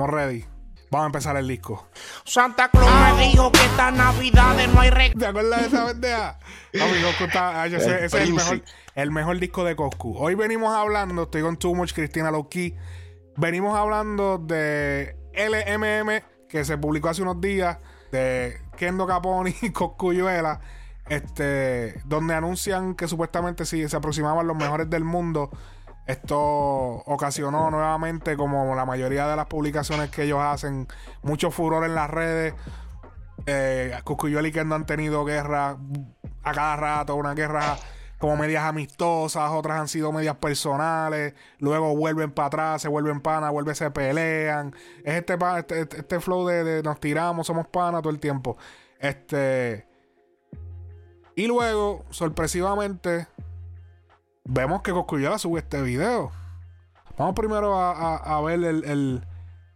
Estamos ready. Vamos a empezar el disco. Santa Claus me dijo que esta Navidad no hay regalo. ¿Te acuerdas de esa pendeja? Ay, ese, ese es el mejor, el mejor disco de Coscu. Hoy venimos hablando, estoy con Too Much, Cristina Lowkey. Venimos hablando de LMM, que se publicó hace unos días, de Kendo Caponi y Coscuyuela, este, donde anuncian que supuestamente si se aproximaban los mejores del mundo. Esto ocasionó nuevamente, como la mayoría de las publicaciones que ellos hacen, mucho furor en las redes. Eh, Cosculluela y Kendo han tenido guerra a cada rato, una guerra como medias amistosas, otras han sido medias personales, luego vuelven para atrás, se vuelven panas, vuelven, se pelean. Es este, este, este- este flow de, de nos tiramos, somos panas todo el tiempo. Este. Y luego, sorpresivamente, vemos que Cosculluela sube este video. Vamos primero a, a- a ver el, el-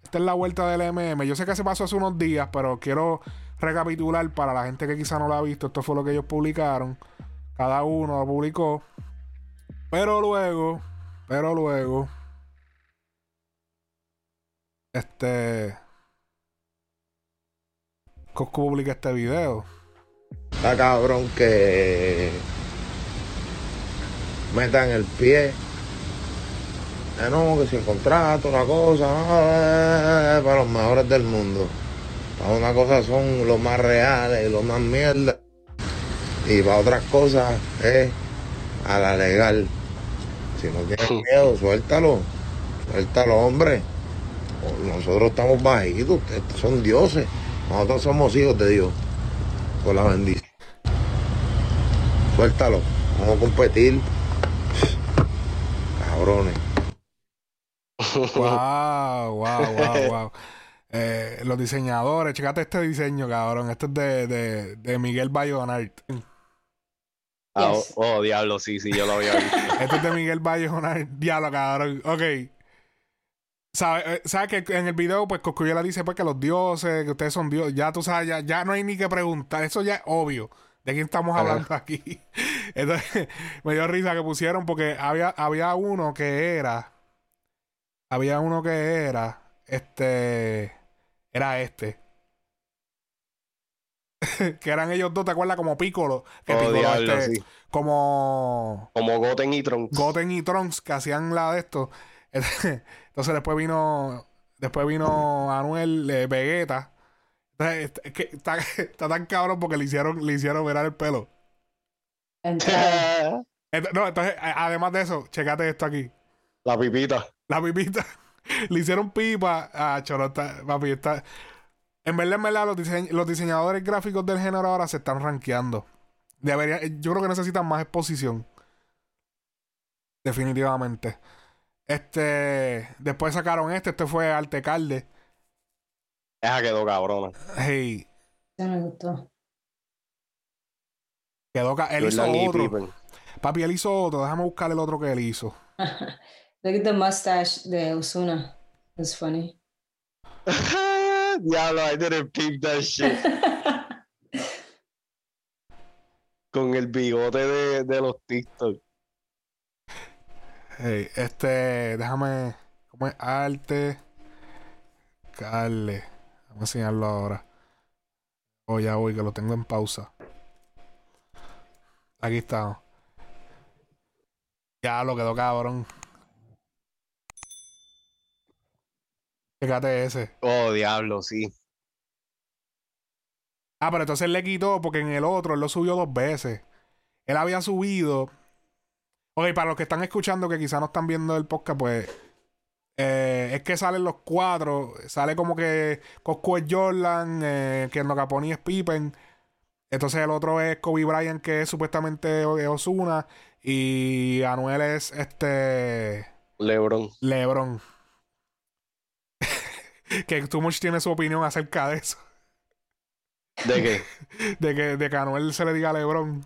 Esta es la vuelta del MM. Yo sé que se pasó hace unos días, pero quiero recapitular para la gente que quizá no lo ha visto. Esto fue lo que ellos publicaron. Cada uno lo publicó. Pero luego, pero luego, este. Coscu publica este video. Está cabrón que metan el pie. Eh, no, que si el contrato, una cosa, ah, para los mejores del mundo. Para una cosa son los más reales, los más mierda. Y para otras cosas es a la legal. Si no tienes miedo, suéltalo. Suéltalo, hombre. Nosotros estamos bajitos, ustedes son dioses. Nosotros somos hijos de Dios. Por la bendición. Suéltalo. Vamos a competir. Cabrones. Wow, wow, wow, wow. Eh, los diseñadores, checate este diseño, cabrón. Este es de, de, de Miguel Bayonart. Ah, Yes. oh, oh, diablo, sí, sí, yo lo había visto. Este es de Miguel Bayonart. Diablo, cabrón. Ok. ¿Sabes eh, sabe que en el video, pues Coscuyuela dice pues, que los dioses, que ustedes son dioses. Ya tú sabes, ya, ya no hay ni que preguntar. Eso ya es obvio. ¿De quién estamos Ajá. hablando aquí? Entonces, me dio risa que pusieron porque había, había uno que era. Había uno que era. Este. Era este. que eran ellos dos, ¿te acuerdas? Como Piccolo. Que Oh, Piccolo, diablo, este, sí. Como. Como Goten y Trunks. Goten y Trunks que hacían la de esto. Entonces después vino después vino Anuel eh, Vegeta. Entonces, está, está tan cabrón porque le hicieron le hicieron verar el pelo. Entrada. Ent- No, entonces además de eso, checate esto aquí. La pipita. La pipita le hicieron pipa a Chorota, papi, está en verdad, en verdad, los, diseñ- los diseñadores gráficos del género ahora se están rankeando. Debería, yo creo que necesitan más exposición. Definitivamente. Este. Después sacaron este. Este fue Altecalde. Esa quedó cabrona. Hey. Eso me gustó. Quedó ca- él hizo Jordan y otro. Pippen. Papi, él hizo otro. Déjame buscar el otro que él hizo. Look at the mustache de Osuna. It's funny. Diablo, I didn't peep that shit. Con el bigote de, de los TikTok. Hey, este. Déjame. ¿Cómo es? Arte. Carle. Vamos a enseñarlo ahora. Oh, ya voy, que lo tengo en pausa. Aquí está. Ya lo quedó cabrón. Fíjate ese. Oh, diablo, sí. Ah, pero entonces él le quitó porque en el otro él lo subió dos veces. Él había subido. Ok, para los que están escuchando que quizás no están viendo el podcast, pues. Eh, es que salen los cuatro. Sale como que Coscu es Jordan, eh, que Caponi es Pippen. Entonces el otro es Kobe Bryant, que es supuestamente Osuna. Y Anuel es este. LeBron. LeBron. que Too Much tiene su opinión acerca de eso. ¿De qué? De que, de que Anuel se le diga LeBron.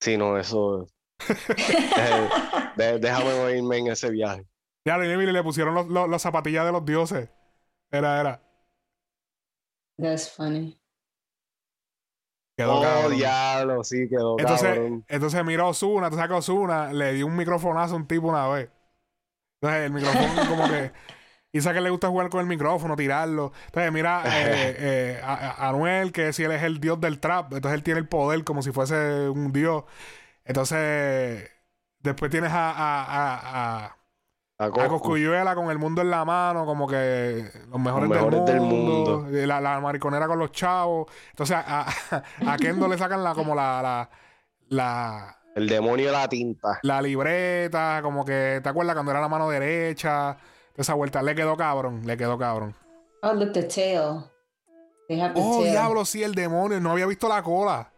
Sí, no, eso. Eh, de- déjame oírme en ese viaje. Ya, le, mire, le pusieron los, los, las zapatillas de los dioses. Era, era. That's funny. Quedó Oh, cabrón. diablo, sí, quedó Entonces, cabrón. entonces mira a Ozuna, tú sabes que Ozuna le dio un microfonazo a un tipo una vez. Entonces el micrófono como que Y dice que le gusta jugar con el micrófono, tirarlo. Entonces, mira eh, eh, a, a- Anuel, que si él es el dios del trap, entonces él tiene el poder como si fuese un dios. Entonces, después tienes a, a, a, a, A a Coscu. Cosculluela con el mundo en la mano, como que los mejores, mejores del del mundo. La, la mariconera con los chavos. Entonces, a, a, a Kendo le sacan la, como la, la, la, El demonio de la tinta. la libreta, como que, ¿te acuerdas cuando era la mano derecha? Esa vuelta, le quedó cabrón, le quedó cabrón. Oh, look, the tail. They have the Oh, tail. diablo, sí, el demonio, no había visto la cola.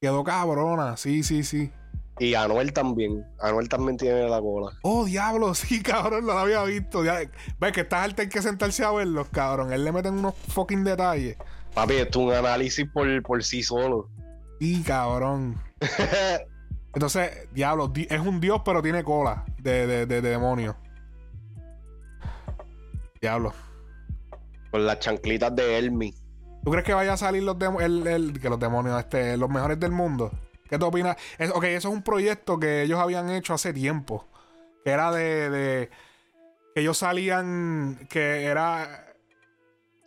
Quedó cabrona, sí, sí, sí. Y Anuel también. Anuel también tiene la cola. Oh, diablo, sí, cabrón, no lo había visto. Ves que estás alto, hay que sentarse a verlos, cabrón. Él le meten unos fucking detalles. Papi, esto es un análisis por, por sí solo. Sí, cabrón. Entonces, diablo, di- es un dios, pero tiene cola de, de, de- de demonio. Diablo. Con las chanclitas de Elmi. ¿Tú crees que vaya a salir los el, el- que los demonios, este, los mejores del mundo? ¿Qué te opinas? Es- ok, eso es un proyecto que ellos habían hecho hace tiempo. Que era de, de- que ellos salían. Que era.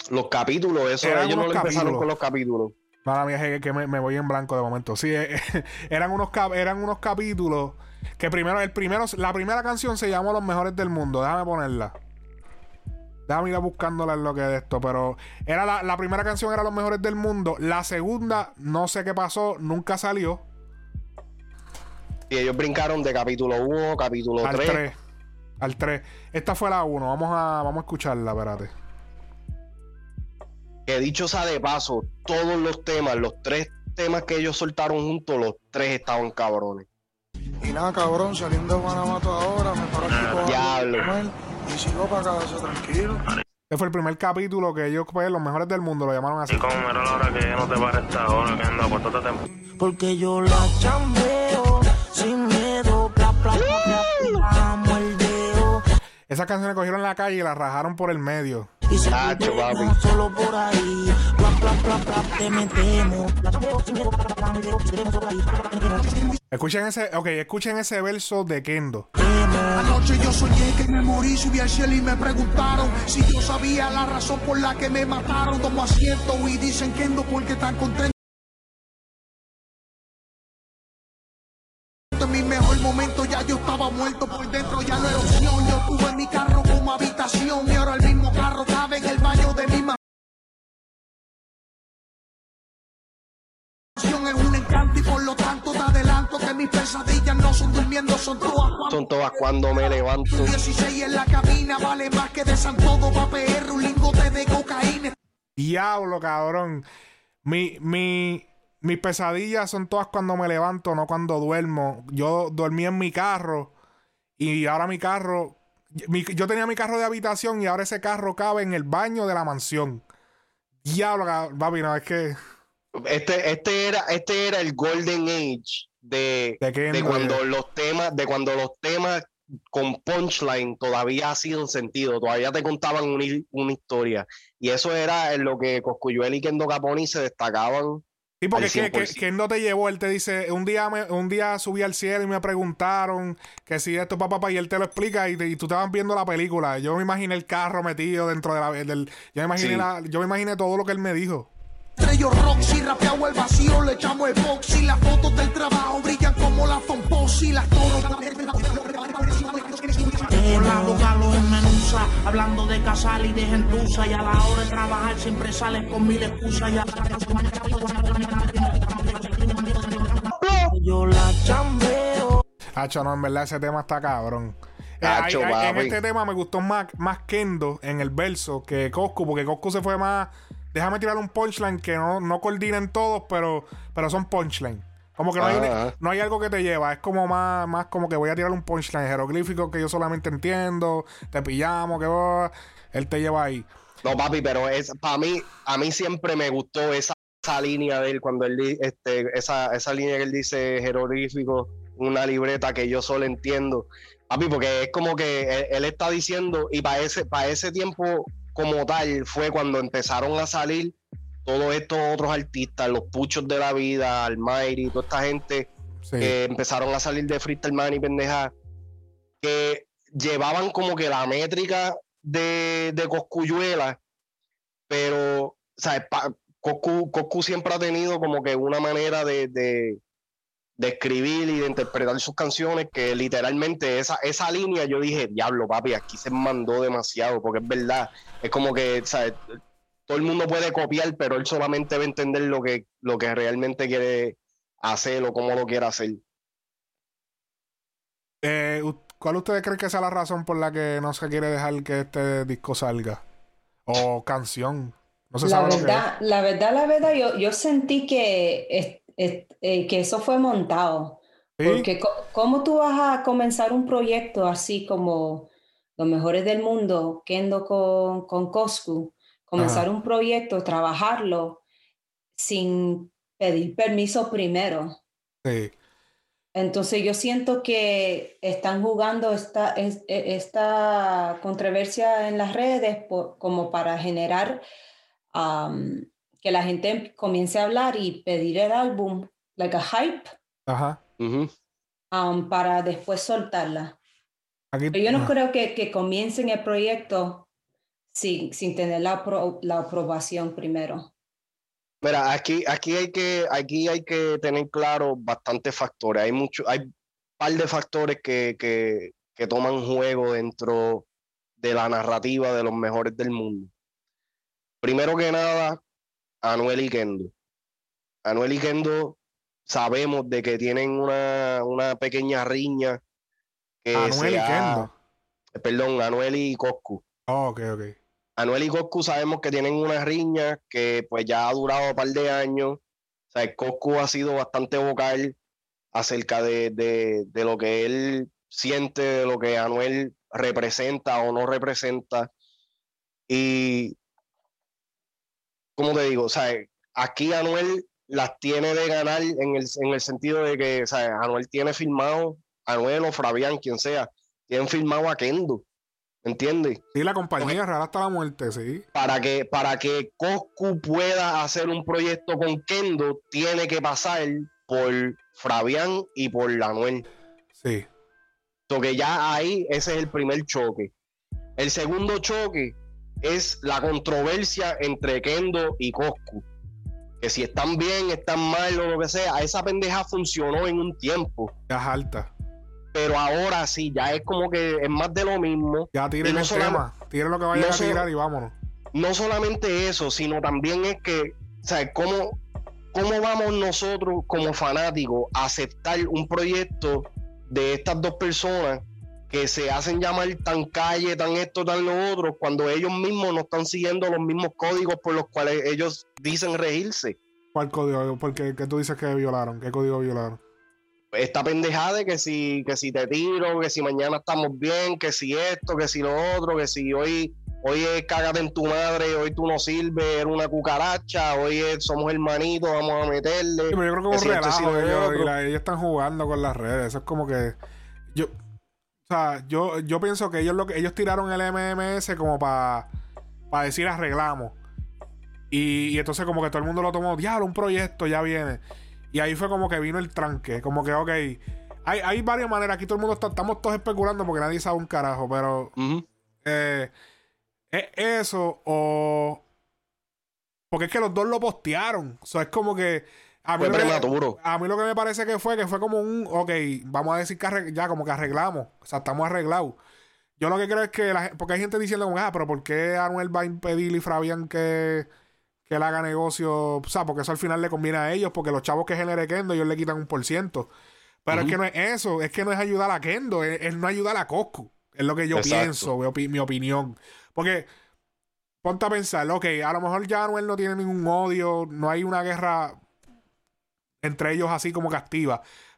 Los capítulos, eso, Eran ellos no empezaron con los capítulos. Mala mía, es que me, me voy en blanco de momento. Sí, eh, eran, unos cap- eran unos capítulos. Que primero, el primero, la primera canción se llamó Los mejores del mundo. Déjame ponerla. Déjame ir a buscándola en lo que es esto. Pero era la, la primera canción era Los mejores del mundo. La segunda, no sé qué pasó, nunca salió. Y ellos brincaron de capítulo 1, capítulo Al 3. 3. Al 3. Esta fue la 1. Vamos a, vamos a escucharla, espérate. Que dicho sea de paso, todos los temas, los tres temas que ellos soltaron juntos, los tres estaban cabrones. Y nada, cabrón, saliendo de Guanajuato ahora, me paro aquí con Diablo. Y sigo para casa tranquilo. Este fue el primer capítulo que ellos, pues, los mejores del mundo, lo llamaron así. Y como era la hora que no te para esta hora, que anda, acuéstate temprano. Porque yo la chambeo sin miedo, bla, bla, bla, bla, bla, muerdeo. Esas canciones cogieron en la calle y las rajaron por el medio. Y si Tacho, te papi. solo por ahí, bla, bla, bla, bla, te metemos. La chambeo sin miedo, bla, bla, bla. Y ahí. Escuchen ese, ok, escuchen ese verso de Kendo. Anoche yo soñé que me morí, subí al cielo y me preguntaron si yo sabía la razón por la que me mataron. Tomo asiento y dicen que no porque tan contento. En mi mejor momento ya yo estaba muerto por dentro, ya no era opción. Yo tuve mi carro como habitación y ahora el mismo carro cabe en el baño de mi mansión. Es un encanto y por lo tanto adelanto que mis pesadillas no son durmiendo, son todas cuando Son todas cuando me levanto. 16 en la cabina vale más que de pa' PR, un lingote de cocaína. Diablo, cabrón. Mi, mi, mis pesadillas son todas cuando me levanto, no cuando duermo. Yo dormí en mi carro y ahora mi carro. mi- yo tenía mi carro de habitación y ahora ese carro cabe en el baño de la mansión. Diablo, cabrón. papi, no, es que. Este, este era, este era el golden age de, ¿De cuando los temas, de cuando los temas con punchline todavía hacían sentido, todavía te contaban una, una historia. Y eso era en lo que Coscuyuel y Kendo Caponi se destacaban. Sí, porque que, que, 100%. que no te llevó, él te dice, un día me, un día subí al cielo y me preguntaron que si esto papá, papá, y él te lo explica y, te- y tú estabas viendo la película. Yo me imaginé el carro metido dentro de la del, yo me imaginé Sí. la- yo me imaginé todo lo que él me dijo. Estrello Roxy, rapeado el vacío, le echamos el box y las fotos del trabajo brillan como la Fonpos y las toros. Con la boca los enmenuza, hablando de casal y de gentuza. Y a la hora de trabajar siempre sales con mil excusas. Y Yo la chambeo. Hacho, no, en verdad ese tema está cabrón. Eh, Hacho, en este tema me gustó más, más Kendo en el verso que Coscu, porque Coscu se fue más. Déjame tirar un punchline que no, no coordinen todos, pero, pero son punchline. Como que no hay, Ajá. no hay algo que te lleva, es como más, más como que voy a tirar un punchline jeroglífico que yo solamente entiendo, te pillamos, que vos, él te lleva ahí. No, papi, pero es para mí, a mí siempre me gustó esa, esa línea de él cuando él este, esa, esa línea que él dice jeroglífico, una libreta que yo solo entiendo. Papi, porque es como que él, él está diciendo, y para ese, para ese tiempo como tal, fue cuando empezaron a salir todos estos otros artistas, los puchos de la vida, Almighty, toda esta gente Sí. que empezaron a salir de Freestyle Man y pendeja, que llevaban como que la métrica de, de Coscuyuela, pero, ¿sabes? Pa- Coscu, Coscu siempre ha tenido como que una manera de, de, de escribir y de interpretar sus canciones que literalmente esa, esa línea yo dije, diablo, papi, aquí se mandó demasiado, porque es verdad, es como que, ¿sabes? Todo el mundo puede copiar, pero él solamente va a entender lo que, lo que realmente quiere hacer o cómo lo quiere hacer. Eh, ¿Cuál ustedes creen que sea la razón por la que no se quiere dejar que este disco salga? O canción. No se La sabe lo que verdad, la verdad, la verdad, yo, yo sentí que, es- eh, que eso fue montado. ¿Sí? Porque ¿cómo tú vas a comenzar un proyecto así como Los Mejores del Mundo, Kendo con, con Coscu? Comenzar un proyecto, trabajarlo sin pedir permiso primero. Sí. Entonces yo siento que están jugando esta, es- e- esta controversia en las redes por- como para generar am, que la gente comience a hablar y pedir el álbum, like a hype, Ajá. Am, para después soltarla. Aquí, Pero yo no creo que, que comiencen el proyecto sin, sin tener la, apro- la aprobación primero. Mira, aquí, aquí hay que, aquí hay que tener claro bastantes factores. Hay mucho, hay un par de factores que, que, que toman juego dentro de la narrativa de los mejores del mundo. Primero que nada, Anuel y Kendo. Anuel y Kendo sabemos de que tienen una, una pequeña riña que Anuel y ha- Kendo. perdón, Anuel y Coscu. Oh, ok, ok. Anuel y Coscu sabemos que tienen una riña que pues ya ha durado un par de años. O sea, Coscu ha sido bastante vocal acerca de, de, de lo que él siente, de lo que Anuel representa o no representa. Y, como te digo, o sea, aquí Anuel las tiene de ganar en el, en el sentido de que, o sea, Anuel tiene filmado, Anuel o Fabián, quien sea, tienen filmado a Kendo. ¿Entiendes? Sí, la compañía real hasta la muerte, sí. para que, para que Coscu pueda hacer un proyecto con Kendo, tiene que pasar por Fabián y por Lanuel. Sí. So que ya ahí ese es el primer choque. El segundo choque es la controversia entre Kendo y Coscu. Que si están bien, están mal o lo que sea, esa pendeja funcionó en un tiempo. Ya es alta. Pero ahora sí, ya es como que es más de lo mismo. Ya tiren no el tema. Tiren lo que vayan no a tirar y vámonos. no solamente eso, sino también es que, o sea, ¿cómo, cómo vamos nosotros como fanáticos a aceptar un proyecto de estas dos personas que se hacen llamar tan calle, tan esto, tan lo otro, cuando ellos mismos no están siguiendo los mismos códigos por los cuales ellos dicen regirse? ¿Cuál código? Porque ¿qué tú dices que violaron? ¿Qué código violaron? Esta pendejada de que si, que si te tiro, que si mañana estamos bien, que si esto, que si lo otro, que si hoy, hoy es cágate en tu madre, hoy tú no sirves, eres una cucaracha, hoy es- somos hermanitos, vamos a meterle. Sí, pero yo creo que que es si un esto, si relajo lo de ellos, otro. y la- ellos están jugando con las redes. Eso es como que. Yo. O sea, yo, yo pienso que ellos lo que ellos tiraron el MMS como para decir arreglamos. Y, y entonces como que todo el mundo lo tomó, diablo, un proyecto ya viene. Y ahí fue como que vino el tranque. Como que, ok. Hay, hay varias maneras. Aquí todo el mundo está, estamos todos especulando porque nadie sabe un carajo. Pero eh, es eso o... Porque es que los dos lo postearon. O sea, es como que... A mí, Fue lo que, prematuro. a mí lo que me parece que fue que fue como un... Ok, vamos a decir que ya como que arreglamos. O sea, estamos arreglados. Yo lo que creo es que... La, porque hay gente diciendo como... Ah, pero ¿por qué Anuel va a impedir y Fabián que... Que él haga negocio, o sea, porque eso al final le conviene a ellos, porque los chavos que genere Kendo, ellos le quitan un por ciento. Pero es que no es eso, es que no es ayudar a Kendo, es, es no ayudar a Coscu. Es lo que yo Exacto. pienso, mi, opi- mi opinión. Porque, ponte a pensar, ok, a lo mejor ya Anuel no tiene ningún odio, no hay una guerra entre ellos así como que.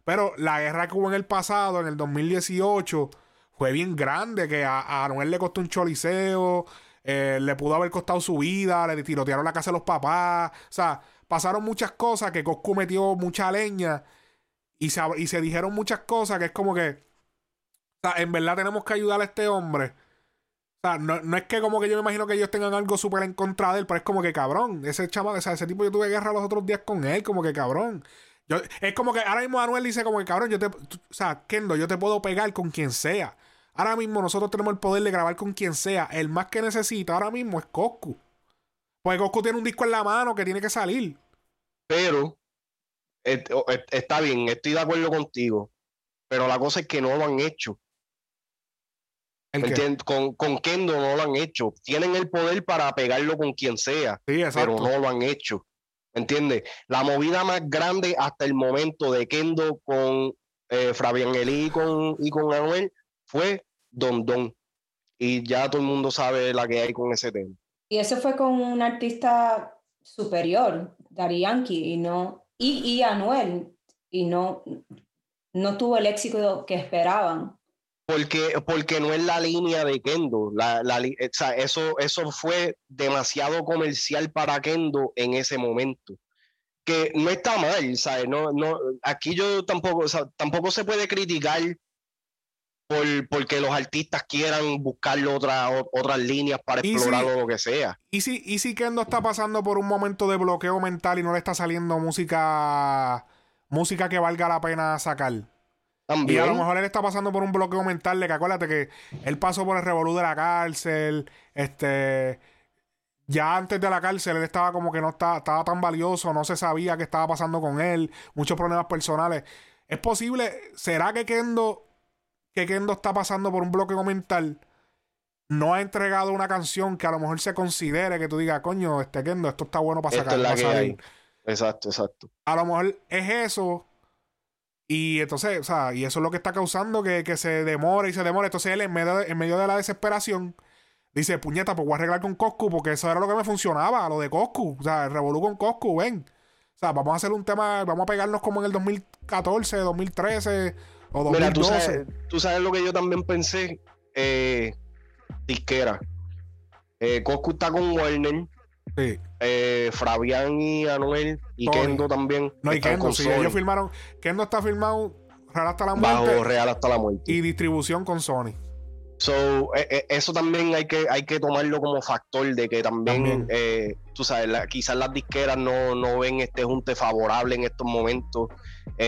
Pero la guerra que hubo en el pasado, en el 2018, fue bien grande, que a, a Anuel le costó un choliseo, eh, le pudo haber costado su vida, le tirotearon la casa de los papás. O sea, pasaron muchas cosas que Coscu metió mucha leña y se, y se dijeron muchas cosas que es como que, o sea, en verdad tenemos que ayudar a este hombre. O sea, no, no es que como que yo me imagino que ellos tengan algo súper en contra de él, pero es como que cabrón. Ese chama, o sea, ese tipo yo tuve guerra los otros días con él, como que cabrón. Yo, es como que ahora mismo Anuel dice como que cabrón, yo te, o sea, Kendo, yo te puedo pegar con quien sea. Ahora mismo nosotros tenemos el poder de grabar con quien sea. El más que necesita ahora mismo es Coscu. Porque Coscu tiene un disco en la mano que tiene que salir. Pero está bien, estoy de acuerdo contigo. Pero la cosa es que no lo han hecho. Con, con Kendo no lo han hecho. Tienen el poder para pegarlo con quien sea, pero no lo han hecho. ¿Entiendes? La movida más grande hasta el momento de Kendo con eh, Fabián Eli y con, y con Anuel fue Don Don. Y ya todo el mundo sabe la que hay con ese tema. Y eso fue con un artista superior, Dari Yankee, y no, y, y Anuel, y no, no tuvo el éxito que esperaban. Porque, porque no es la línea de Kendo. La, la, eso, eso fue demasiado comercial para Kendo en ese momento. Que no está mal, ¿sabes? No, no, aquí yo tampoco, tampoco se puede criticar por, porque los artistas quieran buscar otra, otras líneas para explorar lo que sea. ¿Y si, ¿Y si Kendo está pasando por un momento de bloqueo mental y no le está saliendo música, música que valga la pena sacar? Y a lo mejor él está pasando por un bloqueo mental de que acuérdate que él pasó por el revolú de la cárcel, este ya antes de la cárcel él estaba como que no estaba, estaba tan valioso, no se sabía qué estaba pasando con él, muchos problemas personales. Es posible, ¿será que Kendo que Kendo está pasando por un bloqueo mental? No ha entregado una canción que a lo mejor se considere que tú digas, coño, este Kendo, esto está bueno para sacar. Exacto, exacto. A lo mejor es eso y entonces, o sea, y eso es lo que está causando que, se demore y se demore. Entonces él, en medio, en medio de la desesperación, dice, puñeta, pues voy a arreglar con Coscu, porque eso era lo que me funcionaba, lo de Coscu. O sea, el revolú con Coscu, ven. O sea, vamos a hacer un tema, vamos a pegarnos como en el 2014, 2013 o 2012. Mira, tú sabes, tú sabes lo que yo también pensé, eh, disquera. Eh, Coscu está con Warner. Sí. Eh, Fabián y Anuel y Kendo también. No, y Kendo, sí, ellos firmaron. Kendo está firmado Real hasta la muerte. Real hasta la muerte. Y distribución con Sony. So, eh, eh, eso también hay que, hay que tomarlo como factor de que también, tú sabes, quizás las disqueras no, no, ven este junte favorable en estos momentos.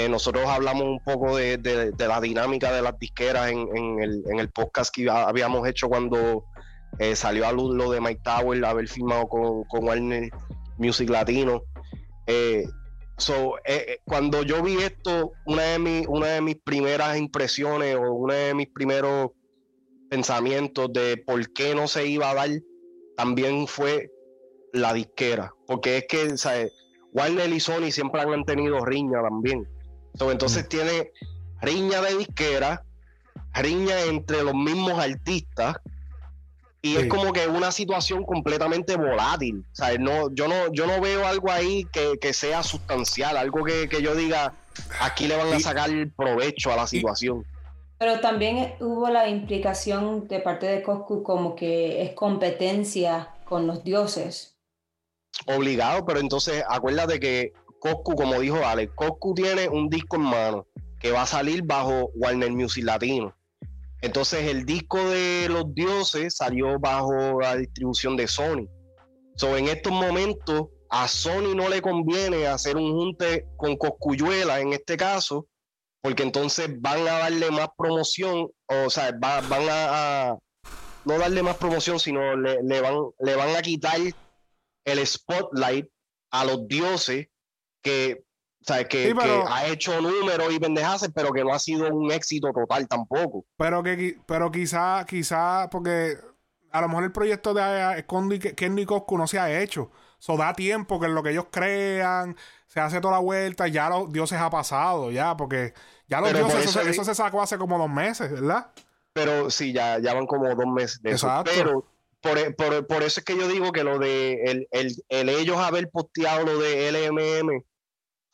nosotros hablamos un poco de, de, la dinámica de las disqueras en, en, el, en el podcast que habíamos hecho cuando eh, salió a luz lo de Mike Tower, haber firmado con, con Warner Music Latino. Eh, so, eh, cuando yo vi esto, una de, mis, una de mis primeras impresiones o uno de mis primeros pensamientos de por qué no se iba a dar, también fue la disquera. Porque es que, ¿sabes? Warner y Sony siempre han tenido riña también. entonces mm. tiene riña de disquera, riña entre los mismos artistas y es como que una situación completamente volátil. O no, yo, no, yo no veo algo ahí que, sea sustancial, algo que, yo diga, aquí le van a sacar provecho a la situación. Pero también hubo la implicación de parte de Coscu como que es competencia con los dioses. Obligado, pero entonces acuérdate que Coscu, como dijo Alex, Coscu tiene un disco en mano que va a salir bajo Warner Music Latino. Entonces el disco de los dioses salió bajo la distribución de Sony. So, en estos momentos a Sony no le conviene hacer un junte con Coscuyuela en este caso, porque entonces van a darle más promoción, o sea, van a, no darle más promoción, sino le, van, le van a quitar el spotlight a los dioses que o sea, que, ha hecho números y pendejadas, pero que no ha sido un éxito total tampoco. Pero que pero quizá, quizá, porque a lo mejor el proyecto de Kenny Coscu no se ha hecho. Eso da tiempo que en lo que ellos crean, se hace toda la vuelta, ya los dioses ha pasado, ya, porque ya los dioses, eso, se sacó hace como dos meses, ¿verdad? Pero sí, ya, ya van como dos meses de eso. Pero por, por, por, eso es que yo digo que lo de el, el, el ellos haber posteado lo de LMM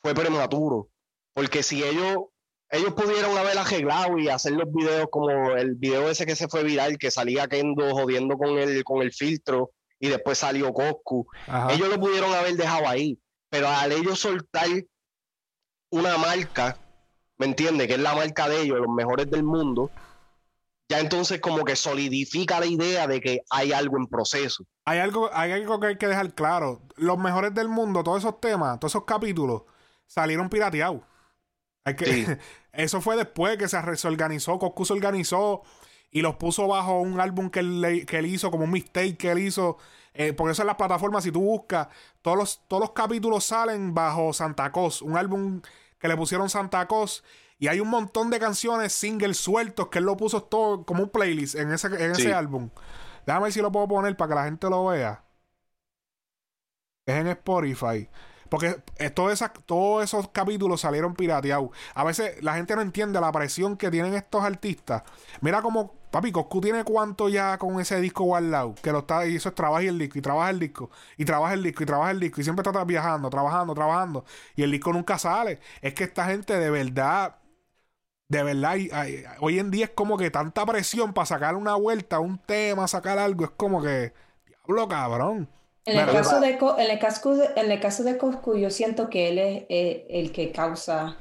fue prematuro. Porque si ellos, ellos pudieron haber arreglado y hacer los videos como el video ese que se fue viral, que salía Kendo jodiendo con el, con el filtro y después salió Coscu, ellos lo pudieron haber dejado ahí. Pero al ellos soltar una marca, ¿me entiendes? Que es la marca de ellos, los mejores del mundo, ya entonces como que solidifica la idea de que hay algo en proceso. Hay algo, hay algo que hay que dejar claro. Los mejores del mundo, todos esos temas, todos esos capítulos, salieron pirateados. Eso fue después que se, organizó, Coscu se organizó y los puso bajo un álbum que él, que él hizo, como un mistake que él hizo. Eh, porque eso en las plataformas, si tú buscas, todos los, todos los capítulos salen bajo Santa Cos, un álbum que le pusieron Santa Cos. Y hay un montón de canciones, singles sueltos, que él lo puso todo como un playlist en ese, en ese álbum. Déjame ver si lo puedo poner para que la gente lo vea. Es en Spotify. Porque eh, todos esos capítulos salieron pirateados. A veces la gente no entiende la presión que tienen estos artistas. Mira como, papi, Coscu tiene cuánto ya con ese disco guardado. Que lo está, y eso es trabaja el disco, y trabaja el disco, y trabaja el disco, y trabaja el disco, y siempre está viajando, trabajando, trabajando. Y el disco nunca sale. Es que esta gente de verdad. De verdad, hoy en día es como que tanta presión para sacar una vuelta, un tema, sacar algo, es como que, diablo cabrón. En el, caso de, en, el caso de, en el caso de Coscu, yo siento que él es eh, el que causa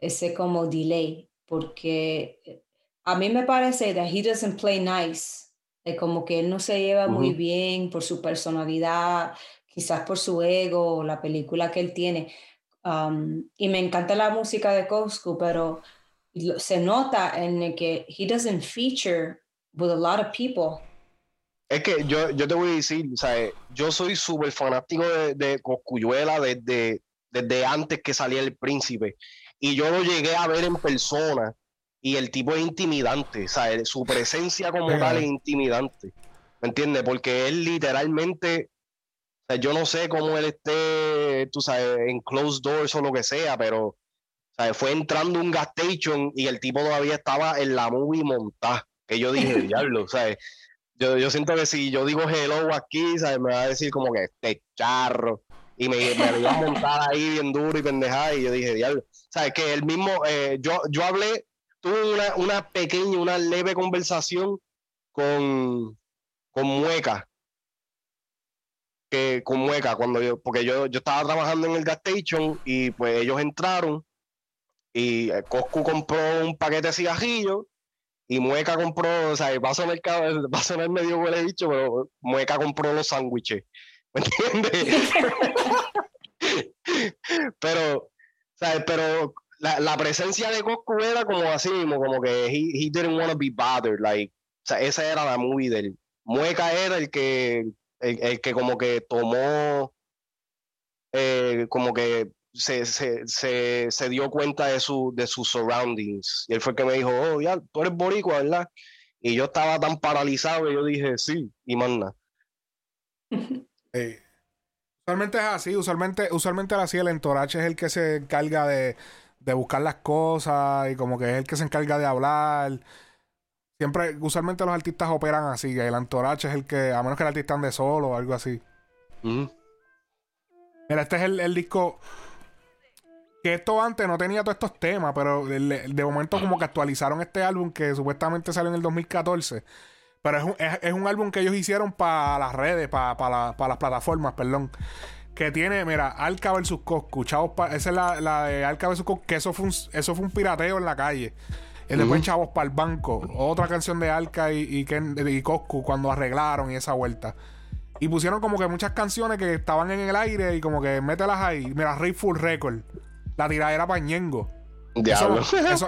ese como delay, porque eh, a mí me parece que he doesn't play nice, es como que él no se lleva muy bien por su personalidad, quizás por su ego, la película que él tiene. Um, y me encanta la música de Coscu, pero se nota en el que he doesn't feature with a lot of people. Es que yo, yo te voy a decir, ¿sabes? yo soy súper fanático de, de Coscuyuela desde, desde antes que salía el príncipe. Y yo lo llegué a ver en persona. Y el tipo es intimidante, ¿sabes? Su presencia como tal es intimidante. ¿Me entiendes? Porque él literalmente, yo no sé cómo él esté, tú sabes, en closed doors o lo que sea, pero ¿sabes? fue entrando un gas station y el tipo todavía estaba en la movie montada. Que yo dije, diablo, ¿sabes? Yo, yo siento que si yo digo hello aquí, ¿sabes? me va a decir como que este charro. Y me, me a montar ahí bien duro y pendejada. Y yo dije, diablo. ¿Sabes? Que el mismo, eh, yo, yo hablé, tuve una, una pequeña, una leve conversación con, con Mueca. Que, con Mueca, cuando yo, porque yo, yo estaba trabajando en el gas station y pues ellos entraron y eh, Coscu compró un paquete de cigarrillos y Mueca compró, o sea, va a sonar, va a sonar medio huele dicho, pero Mueca compró los sándwiches. ¿Me entiendes? pero, ¿sabes? Pero la, la, presencia de Coscu era como así mismo, como que he, he didn't want be bothered, like, o sea, esa era la movie del Mueca era el que, el, el que como que tomó, eh, como que se, se, se, se, dio cuenta de, su, de sus surroundings. Y él fue el que me dijo, oh, ya, tú eres boricua, ¿verdad? Y yo estaba tan paralizado que yo dije, sí, y manda. Usualmente es así, usualmente, usualmente así, el entorache es el que se encarga de, de buscar las cosas y como que es el que se encarga de hablar. Siempre, usualmente los artistas operan así, el entorache es el que, a menos que el artista ande solo o algo así. Mira, este es el, el disco que esto antes no tenía todos estos temas, pero de, momento como que actualizaron este álbum que supuestamente salió en el 2014. Pero es un, es, un álbum que ellos hicieron para las redes, para, para, las plataformas, perdón. Que tiene, mira, Alca vs. Coscu. Chavos, esa es la, la de Alca vs. Coscu, que eso fue, un, eso fue un pirateo en la calle. Y después Chavos para el Banco. Otra canción de Alca y, y, y Coscu cuando arreglaron y esa vuelta. Y pusieron como que muchas canciones que estaban en el aire y como que mételas ahí. Mira, Full Record la tiradera Pañengo. Diablo.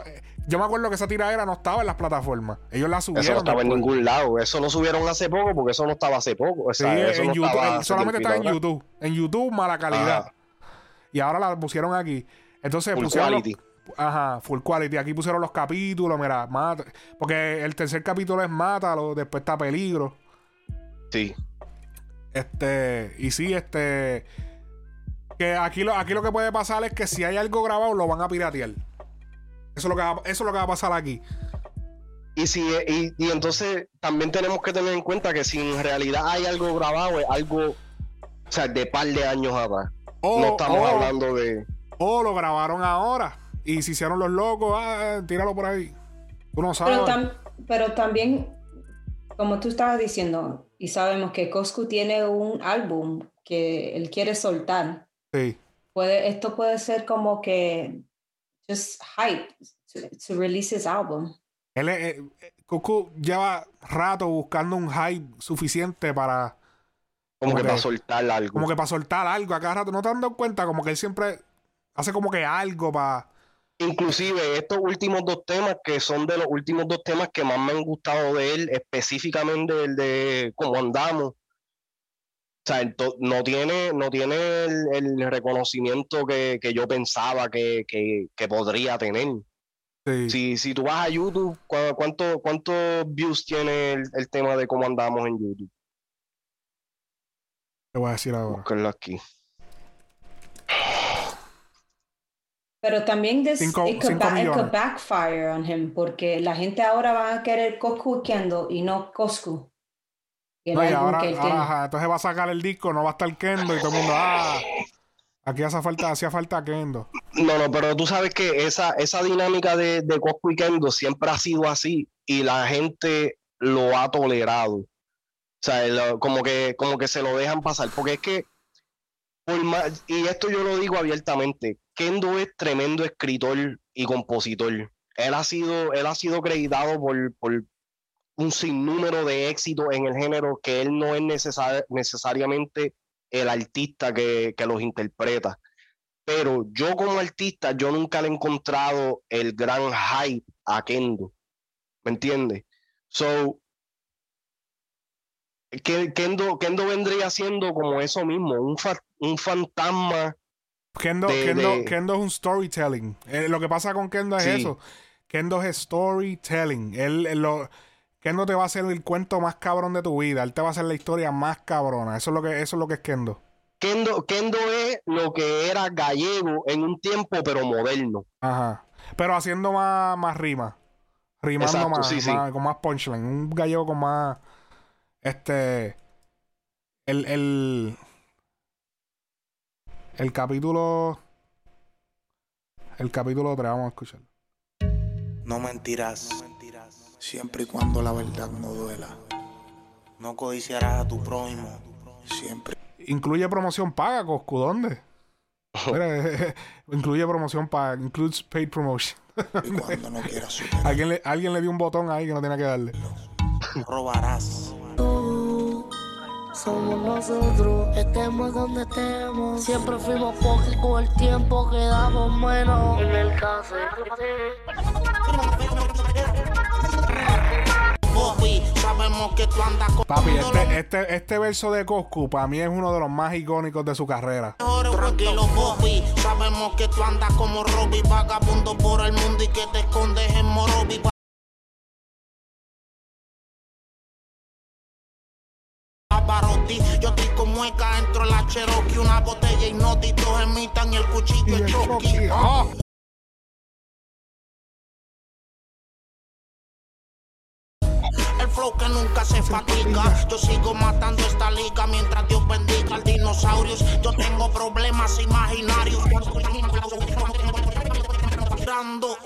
yo me acuerdo que esa tiradera no estaba en las plataformas. Ellos la subieron. Eso no estaba en ningún lado. Eso no subieron hace poco porque eso no estaba hace poco. sí, en YouTube, solamente está en YouTube. En YouTube, mala calidad. Y ahora la pusieron aquí. Entonces full Quality. ajá, full quality. Aquí pusieron los capítulos, mira, mata. Porque el tercer capítulo es Mátalo, después está Peligro. Sí. Este, y sí, este que aquí lo, aquí lo que puede pasar es que si hay algo grabado, lo van a piratear. Eso es lo que va, eso es lo que va a pasar aquí. Y, si, y, entonces también tenemos que tener en cuenta que si en realidad hay algo grabado, es algo, o sea, de par de años atrás. no estamos hablando de. O lo grabaron ahora y se hicieron los locos, ah, tíralo por ahí. Tú no sabes. Pero, pero también, como tú estabas diciendo, y sabemos que Coscu tiene un álbum que él quiere soltar. Sí. Puede, esto puede ser como que just hype to, release his album. Él eh, lleva rato buscando un hype suficiente para. Como, que, para soltar algo. Como que para soltar algo a cada rato. ¿No te han dado cuenta? Como que él siempre hace como que algo para. Inclusive estos últimos dos temas, que son de los últimos dos temas que más me han gustado de él, específicamente el de cómo andamos. O sea, no tiene, no tiene el, el reconocimiento que, que yo pensaba que, que, que podría tener. Sí. Si, si tú vas a YouTube, ¿cu- ¿cuánto, ¿cuántos views tiene el, el tema de cómo andamos en YouTube? Te voy a decir ahora. Aquí. Pero también this, Cinco- it, could ba- it could backfire on him porque la gente ahora va a querer Coscu y Kendo y no Coscu. Y No, y ahora, que él ahora, tiene. ajá, entonces va a sacar el disco, no va a estar Kendo y todo el mundo, ah, aquí hace falta, hacía falta Kendo. No, no, pero tú sabes que esa, esa dinámica de, de Coscu y Kendo siempre ha sido así y la gente lo ha tolerado. O sea, lo- como, que, como que se lo dejan pasar. Porque es que, por más- y esto yo lo digo abiertamente, Kendo es tremendo escritor y compositor. Él ha sido, él ha sido acreditado por, por un sinnúmero de éxitos en el género que él no es necesar- necesariamente el artista que, que los interpreta pero yo como artista, yo nunca le he encontrado el gran hype a Kendo. ¿Me entiendes? So, que- Kendo, Kendo vendría siendo como eso mismo, un, fa- un fantasma. Kendo, De- Kendo, de- Kendo es un storytelling. Eh, lo que pasa con Kendo es Sí. eso. Kendo es storytelling. Él, él lo, Kendo te va a hacer el cuento más cabrón de tu vida. Él te va a hacer la historia más cabrona. Eso es lo que, eso es lo que es Kendo. Kendo, Kendo es lo que era gallego en un tiempo, pero moderno. Ajá. Pero haciendo más, más rima. Rimando Exacto, más, sí, sí. más- con más punchline. Un gallego con más. Este. El. El, el capítulo. El capítulo 3, vamos a escuchar. No mentirás, siempre y cuando la verdad no duela. No codiciarás a tu prójimo, siempre. Incluye promoción paga, Coscu. ¿Dónde? Mira, incluye promoción paga. Includes paid promotion. Y cuando no quieras superar, alguien, le, alguien le dio un botón ahí que no tenía que darle. robarás. Somos nosotros, estemos donde estemos. Siempre fuimos pocos y con el tiempo quedamos menos. En el café. Sabemos que tú andas con Papi, este, este, este verso de Coscu para mí es uno de los más icónicos de su carrera. Tranquilo, Bobby, sabemos que tú andas como Robbie, vagabundo por el mundo y que te escondes en Morobi. Yo estoy con mueca dentro de la Cherokee, una botella y noti, todos emitan y el cuchillo es Chucky. ¡Ah! Flow que nunca se fatiga. Yo sigo matando esta liga mientras Dios bendiga al dinosaurios. Yo tengo problemas imaginarios.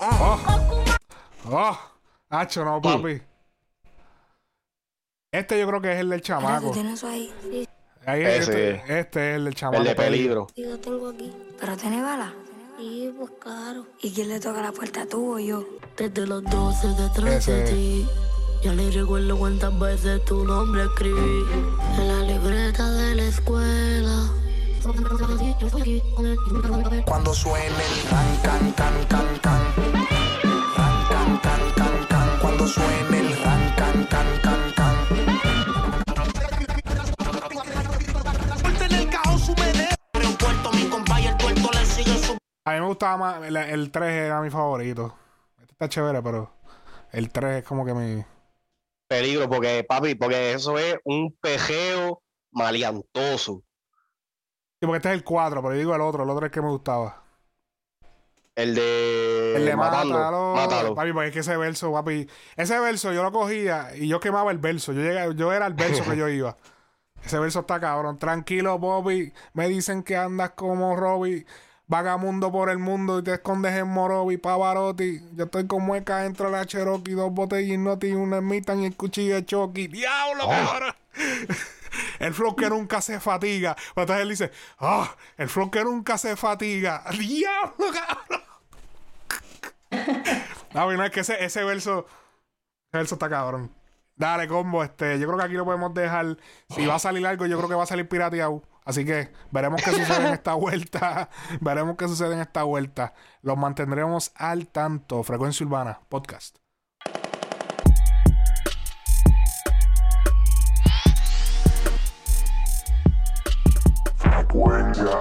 Ah. ¡Oh! ¡Hacho, no, papi! Este yo creo que es el del chamaco. tienes eso ahí. Ahí es Ese este, este es el del chamaco. El de peligro. Sí, yo tengo aquí. ¿Pero tiene bala? Sí, pues claro. ¿Y quién le toca la puerta, tú o yo? Desde los 12 detrás Ese. de ti. Ya ni recuerdo cuántas veces tu nombre escribí. En la libreta de la escuela. Cuando suene el ran, can, can, can, can. Ran, can, can, can, can. Cuando suene el ran, can, can, can, can. El cajón su. Aeropuerto, mi compa y el tuerto le sigue su. A mí me gustaba más. El, el 3 era mi favorito. Este está chévere, pero el 3 es como que mi. Peligro, porque, papi, porque eso es un pejeo maleantoso. Sí, porque este es el 4, pero yo digo el otro. El otro es el que me gustaba. El de, El de matando, mátalo. mátalo. Papi, porque es que ese verso, papi. Ese verso yo lo cogía y yo quemaba el verso. Yo, llegué- yo era el verso que yo iba. Ese verso está cabrón. Tranquilo, Bobby. Me dicen que andas como Robbie. Vagamundo por el mundo y te escondes en Morobi, Pavarotti. Yo estoy con mueca dentro de la Cherokee, dos botellas Noti, una Mitan y el cuchillo de Chucky. ¡Diablo, cabrón! El flow que nunca se fatiga. Pero entonces él dice, ¡ah! el flow que nunca se fatiga. ¡Diablo, cabrón! No, no, es que ese, ese verso. Ese verso está cabrón. Dale, combo, este, yo creo que aquí lo podemos dejar. Si va a salir algo, yo creo que va a salir pirateado. Así que veremos qué sucede en esta vuelta. veremos qué sucede en esta vuelta. Los mantendremos al tanto. Frecuencia Urbana, podcast. Frecuencia